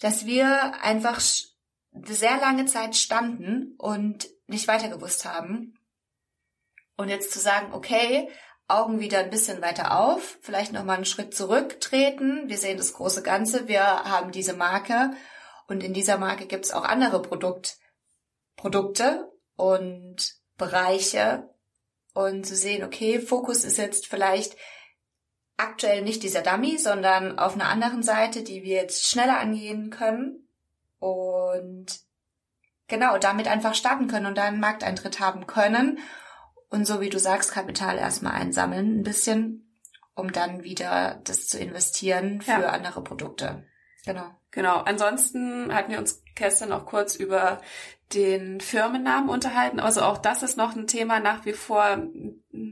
Speaker 1: dass wir einfach sehr lange Zeit standen und nicht weiter gewusst haben. Und jetzt zu sagen, okay, Augen wieder ein bisschen weiter auf, vielleicht nochmal einen Schritt zurücktreten. Wir sehen das große Ganze, wir haben diese Marke und in dieser Marke gibt es auch andere Produkt, Produkte und Bereiche und zu sehen, okay, Fokus ist jetzt vielleicht aktuell nicht dieser Dummy, sondern auf einer anderen Seite, die wir jetzt schneller angehen können und genau damit einfach starten können und da einen Markteintritt haben können und so wie du sagst, Kapital erstmal einsammeln, ein bisschen, um dann wieder das zu investieren für ja. andere Produkte. Genau.
Speaker 2: Genau. Ansonsten hatten wir uns gestern auch kurz über den Firmennamen unterhalten. Also auch das ist noch ein Thema nach wie vor,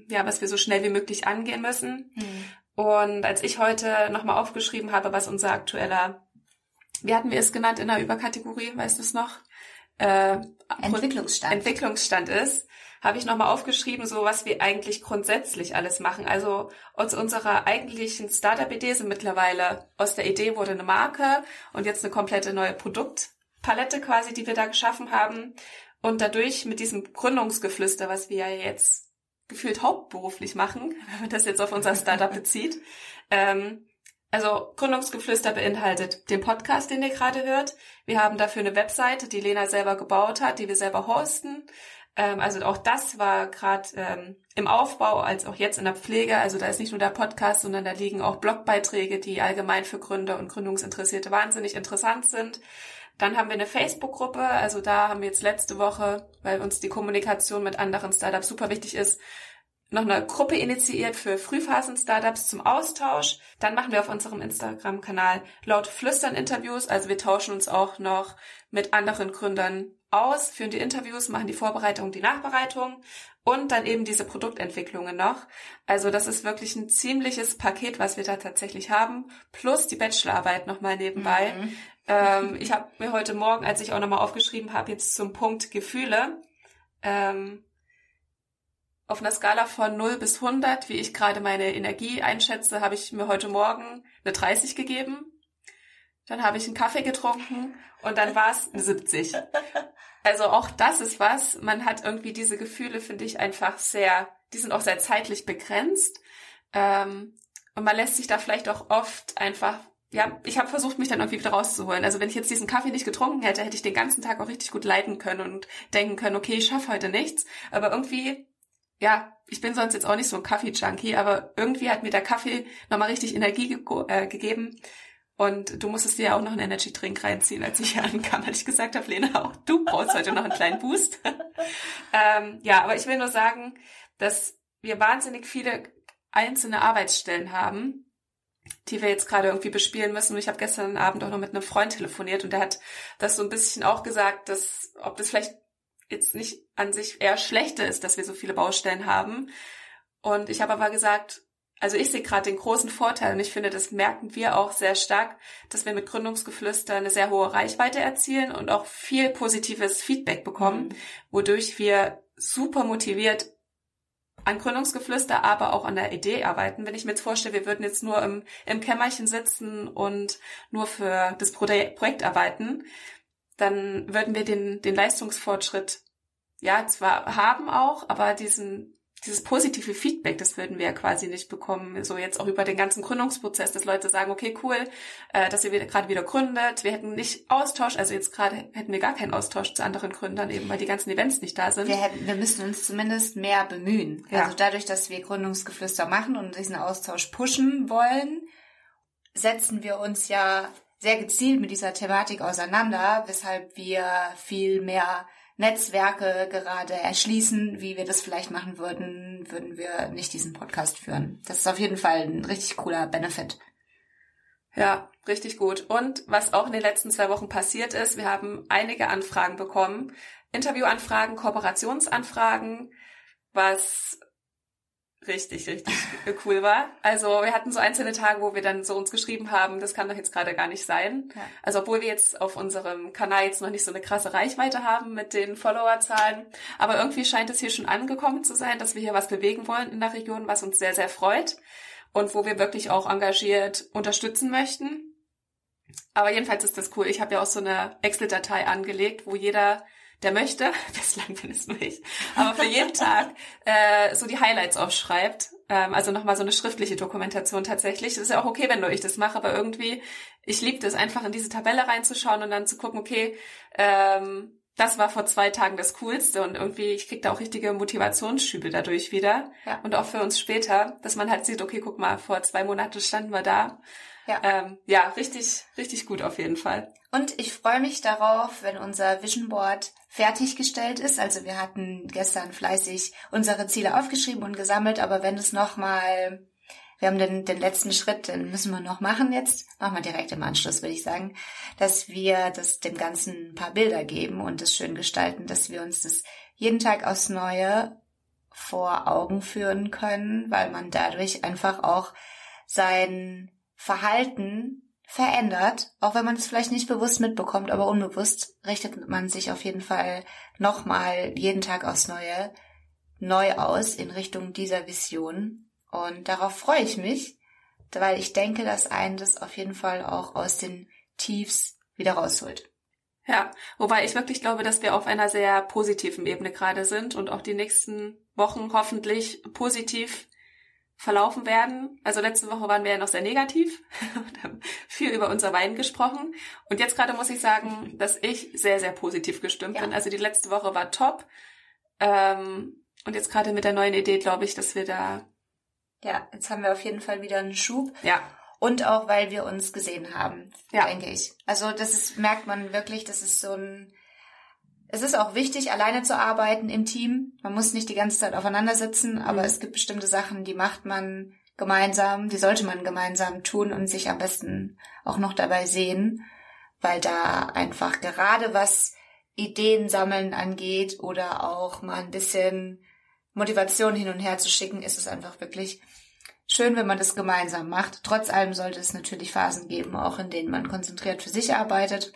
Speaker 2: ja, was wir so schnell wie möglich angehen müssen. Mhm. Und als ich heute nochmal aufgeschrieben habe, was unser aktueller, wie hatten wir es genannt in der Überkategorie, weißt du es noch?
Speaker 1: Äh, Entwicklungsstand.
Speaker 2: Entwicklungsstand ist, habe ich nochmal aufgeschrieben, so was wir eigentlich grundsätzlich alles machen. Also aus unserer eigentlichen Startup-Idee sind mittlerweile aus der Idee wurde eine Marke und jetzt eine komplette neue Produktpalette quasi, die wir da geschaffen haben. Und dadurch mit diesem Gründungsgeflüster, was wir ja jetzt gefühlt hauptberuflich machen, wenn man das jetzt auf unser Startup bezieht, ähm, also Gründungsgeflüster beinhaltet den Podcast, den ihr gerade hört. Wir haben dafür eine Webseite, die Lena selber gebaut hat, die wir selber hosten. Ähm, also auch das war gerade ähm, im Aufbau, als auch jetzt in der Pflege. Also da ist nicht nur der Podcast, sondern da liegen auch Blogbeiträge, die allgemein für Gründer und Gründungsinteressierte wahnsinnig interessant sind. Dann haben wir eine Facebook-Gruppe, also da haben wir jetzt letzte Woche, weil uns die Kommunikation mit anderen Startups super wichtig ist, noch eine Gruppe initiiert für Frühphasen-Startups zum Austausch. Dann machen wir auf unserem Instagram-Kanal laut Flüstern Interviews. Also wir tauschen uns auch noch mit anderen Gründern aus, führen die Interviews, machen die Vorbereitung, die Nachbereitung und dann eben diese Produktentwicklungen noch. Also das ist wirklich ein ziemliches Paket, was wir da tatsächlich haben, plus die Bachelorarbeit nochmal nebenbei. Mhm. Ähm, ich habe mir heute Morgen, als ich auch nochmal aufgeschrieben habe, jetzt zum Punkt Gefühle, ähm, auf einer Skala von 0 bis 100, wie ich gerade meine Energie einschätze, habe ich mir heute Morgen eine 30 gegeben. Dann habe ich einen Kaffee getrunken und dann war es eine 70. Also auch das ist was. Man hat irgendwie diese Gefühle, finde ich, einfach sehr, die sind auch sehr zeitlich begrenzt. Ähm, und man lässt sich da vielleicht auch oft einfach, ja, ich habe versucht, mich dann irgendwie wieder rauszuholen. Also wenn ich jetzt diesen Kaffee nicht getrunken hätte, hätte ich den ganzen Tag auch richtig gut leiden können und denken können, okay, ich schaffe heute nichts. Aber irgendwie, ja, ich bin sonst jetzt auch nicht so ein Kaffee-Junkie, aber irgendwie hat mir der Kaffee nochmal richtig Energie ge äh, gegeben und du musstest dir ja auch noch einen Energy-Drink reinziehen, als ich hier ankam, als ich gesagt habe, Lena, auch du brauchst heute noch einen kleinen Boost. ähm, ja, aber ich will nur sagen, dass wir wahnsinnig viele einzelne Arbeitsstellen haben, die wir jetzt gerade irgendwie bespielen müssen. Und ich habe gestern Abend auch noch mit einem Freund telefoniert und der hat das so ein bisschen auch gesagt, dass ob das vielleicht jetzt nicht an sich eher schlechter ist, dass wir so viele Baustellen haben. Und ich habe aber gesagt, also ich sehe gerade den großen Vorteil und ich finde, das merken wir auch sehr stark, dass wir mit Gründungsgeflüster eine sehr hohe Reichweite erzielen und auch viel positives Feedback bekommen, mhm. wodurch wir super motiviert an Gründungsgeflüster, aber auch an der Idee arbeiten. Wenn ich mir jetzt vorstelle, wir würden jetzt nur im, im Kämmerchen sitzen und nur für das Projekt arbeiten, dann würden wir den, den Leistungsfortschritt ja zwar haben auch, aber diesen dieses positive Feedback, das würden wir ja quasi nicht bekommen, so jetzt auch über den ganzen Gründungsprozess, dass Leute sagen, okay, cool, äh, dass ihr wieder, gerade wieder gründet. Wir hätten nicht Austausch, also jetzt gerade hätten wir gar keinen Austausch zu anderen Gründern, eben weil die ganzen Events nicht da sind.
Speaker 1: Wir, hätten, wir müssen uns zumindest mehr bemühen. Ja. Also dadurch, dass wir Gründungsgeflüster machen und diesen Austausch pushen wollen, setzen wir uns ja sehr gezielt mit dieser Thematik auseinander, weshalb wir viel mehr Netzwerke gerade erschließen, wie wir das vielleicht machen würden, würden wir nicht diesen Podcast führen. Das ist auf jeden Fall ein richtig cooler Benefit.
Speaker 2: Ja, richtig gut. Und was auch in den letzten zwei Wochen passiert ist, wir haben einige Anfragen bekommen. Interviewanfragen, Kooperationsanfragen, was richtig, richtig cool war. Also wir hatten so einzelne Tage, wo wir dann so uns geschrieben haben, das kann doch jetzt gerade gar nicht sein. Ja. Also obwohl wir jetzt auf unserem Kanal jetzt noch nicht so eine krasse Reichweite haben mit den Followerzahlen, aber irgendwie scheint es hier schon angekommen zu sein, dass wir hier was bewegen wollen in der Region, was uns sehr, sehr freut und wo wir wirklich auch engagiert unterstützen möchten. Aber jedenfalls ist das cool. Ich habe ja auch so eine Excel-Datei angelegt, wo jeder der möchte, bislang bin es nur ich, aber für jeden Tag äh, so die Highlights aufschreibt. Ähm, also nochmal so eine schriftliche Dokumentation tatsächlich. Das ist ja auch okay, wenn nur ich das mache, aber irgendwie, ich liebe es einfach in diese Tabelle reinzuschauen und dann zu gucken, okay, ähm, das war vor zwei Tagen das Coolste und irgendwie, ich krieg da auch richtige Motivationsschübe dadurch wieder. Ja. Und auch für uns später, dass man halt sieht, okay, guck mal, vor zwei Monaten standen wir da. Ja. Ähm, ja, richtig, richtig gut auf jeden Fall.
Speaker 1: Und ich freue mich darauf, wenn unser Vision Board fertiggestellt ist. Also wir hatten gestern fleißig unsere Ziele aufgeschrieben und gesammelt, aber wenn es nochmal, wir haben den, den letzten Schritt, den müssen wir noch machen jetzt, machen wir direkt im Anschluss, würde ich sagen, dass wir das dem Ganzen ein paar Bilder geben und das schön gestalten, dass wir uns das jeden Tag aufs Neue vor Augen führen können, weil man dadurch einfach auch sein Verhalten verändert, auch wenn man es vielleicht nicht bewusst mitbekommt, aber unbewusst richtet man sich auf jeden Fall nochmal jeden Tag aufs Neue neu aus in Richtung dieser Vision. Und darauf freue ich mich, weil ich denke, dass einen das auf jeden Fall auch aus den Tiefs wieder rausholt.
Speaker 2: Ja, wobei ich wirklich glaube, dass wir auf einer sehr positiven Ebene gerade sind und auch die nächsten Wochen hoffentlich positiv verlaufen werden. Also letzte Woche waren wir ja noch sehr negativ und haben viel über unser Wein gesprochen. Und jetzt gerade muss ich sagen, dass ich sehr, sehr positiv gestimmt ja. bin. Also die letzte Woche war top. Ähm, und jetzt gerade mit der neuen Idee glaube ich, dass wir da.
Speaker 1: Ja, jetzt haben wir auf jeden Fall wieder einen Schub.
Speaker 2: Ja.
Speaker 1: Und auch, weil wir uns gesehen haben, ja. denke ich. Also das ist, merkt man wirklich, das ist so ein es ist auch wichtig, alleine zu arbeiten im Team. Man muss nicht die ganze Zeit aufeinander sitzen, aber mhm. es gibt bestimmte Sachen, die macht man gemeinsam, die sollte man gemeinsam tun und sich am besten auch noch dabei sehen, weil da einfach gerade was Ideen sammeln angeht oder auch mal ein bisschen Motivation hin und her zu schicken, ist es einfach wirklich schön, wenn man das gemeinsam macht. Trotz allem sollte es natürlich Phasen geben, auch in denen man konzentriert für sich arbeitet.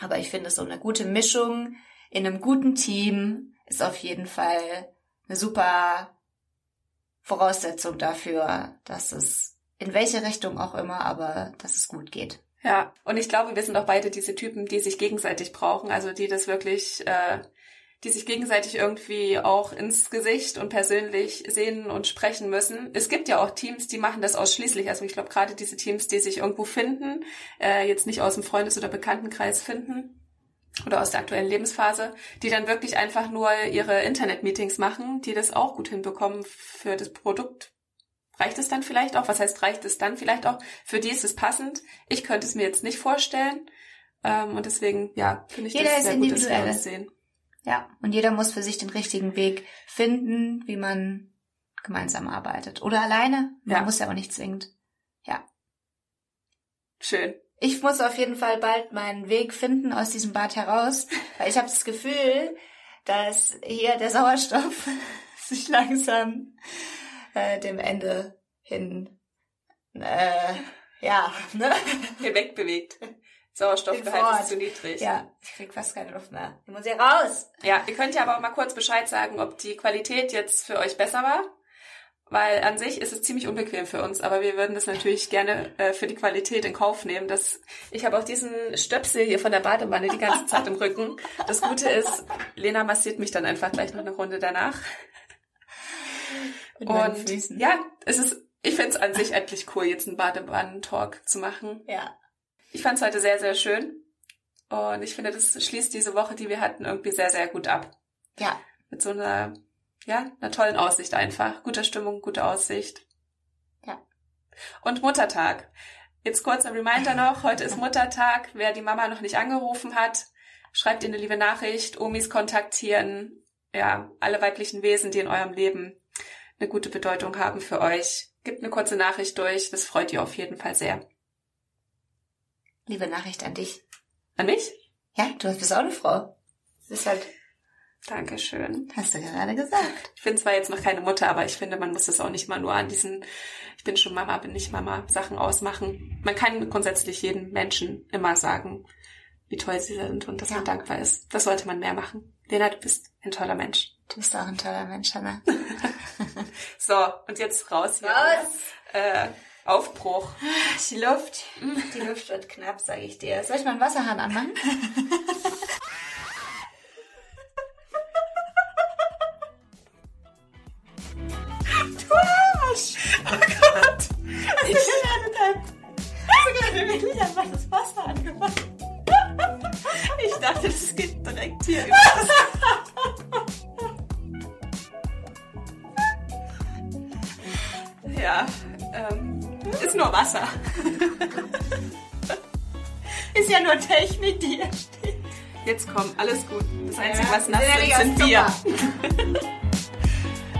Speaker 1: Aber ich finde so eine gute Mischung in einem guten Team ist auf jeden Fall eine super Voraussetzung dafür, dass es in welche Richtung auch immer, aber dass es gut geht.
Speaker 2: Ja, und ich glaube, wir sind auch beide diese Typen, die sich gegenseitig brauchen, also die das wirklich, äh, die sich gegenseitig irgendwie auch ins Gesicht und persönlich sehen und sprechen müssen. Es gibt ja auch Teams, die machen das ausschließlich. Also ich glaube gerade diese Teams, die sich irgendwo finden, äh, jetzt nicht aus dem Freundes- oder Bekanntenkreis finden, oder aus der aktuellen Lebensphase, die dann wirklich einfach nur ihre Internet-Meetings machen, die das auch gut hinbekommen für das Produkt. Reicht es dann vielleicht auch? Was heißt, reicht es dann vielleicht auch? Für die ist es passend. Ich könnte es mir jetzt nicht vorstellen. Ähm, und deswegen, ja, finde ich
Speaker 1: jeder
Speaker 2: das sehr
Speaker 1: gut, dass wir uns sehen. Ja, und jeder muss für sich den richtigen Weg finden, wie man gemeinsam arbeitet. Oder alleine. Man ja. muss ja auch nicht zwingend. Ja.
Speaker 2: Schön.
Speaker 1: Ich muss auf jeden Fall bald meinen Weg finden aus diesem Bad heraus, weil ich habe das Gefühl, dass hier der Sauerstoff sich langsam äh, dem Ende hin, äh, ja, ne?
Speaker 2: Hier wegbewegt. Sauerstoffgehalt ist zu niedrig.
Speaker 1: Ja, ich krieg fast keine Luft mehr. Ich muss hier raus.
Speaker 2: Ja, ihr könnt ja aber auch mal kurz Bescheid sagen, ob die Qualität jetzt für euch besser war. Weil an sich ist es ziemlich unbequem für uns, aber wir würden das natürlich gerne äh, für die Qualität in Kauf nehmen. Das, ich habe auch diesen Stöpsel hier von der Badewanne die ganze Zeit im Rücken. Das Gute ist, Lena massiert mich dann einfach gleich noch eine Runde danach.
Speaker 1: Mit
Speaker 2: Und
Speaker 1: Füßen.
Speaker 2: ja, es ist, ich finde es an sich endlich cool, jetzt einen Badewannen-Talk zu machen.
Speaker 1: Ja.
Speaker 2: Ich fand es heute sehr, sehr schön. Und ich finde, das schließt diese Woche, die wir hatten, irgendwie sehr, sehr gut ab.
Speaker 1: Ja.
Speaker 2: Mit so einer, ja, einer tollen Aussicht einfach. Guter Stimmung, gute Aussicht.
Speaker 1: Ja.
Speaker 2: Und Muttertag. Jetzt kurz ein Reminder noch. Heute ist Muttertag. Wer die Mama noch nicht angerufen hat, schreibt ihr eine liebe Nachricht. Omis kontaktieren. Ja, alle weiblichen Wesen, die in eurem Leben eine gute Bedeutung haben für euch. Gebt eine kurze Nachricht durch. Das freut ihr auf jeden Fall sehr.
Speaker 1: Liebe Nachricht an dich.
Speaker 2: An mich?
Speaker 1: Ja, du bist auch eine Frau. Das ist halt,
Speaker 2: Dankeschön.
Speaker 1: hast du gerade gesagt.
Speaker 2: Ich bin zwar jetzt noch keine Mutter, aber ich finde, man muss das auch nicht mal nur an diesen, ich bin schon Mama, bin nicht Mama, Sachen ausmachen. Man kann grundsätzlich jedem Menschen immer sagen, wie toll sie sind und dass
Speaker 1: Ja.
Speaker 2: man dankbar ist. Das sollte man mehr machen. Lena, du bist ein toller Mensch.
Speaker 1: Du bist auch ein toller Mensch, Hannah.
Speaker 2: So, und jetzt raus hier.
Speaker 1: Was?
Speaker 2: Äh, Aufbruch.
Speaker 1: Die Luft. Die Luft wird knapp, sage ich dir. Soll ich mal einen Wasserhahn anmachen? Hast du gerade wirklich einfach das Wasser angemacht?
Speaker 2: Ich dachte, das geht direkt hier über. ja, ähm, ist nur Wasser.
Speaker 1: Ist ja nur Technik, die hier steht.
Speaker 2: Jetzt komm, alles gut. Das Einzige, was nass ist, sind wir.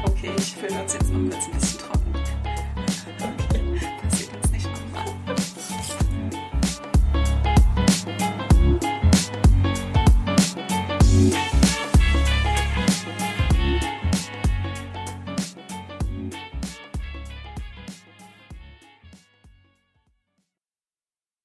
Speaker 2: Okay, ich fülle uns jetzt noch kurz ein bisschen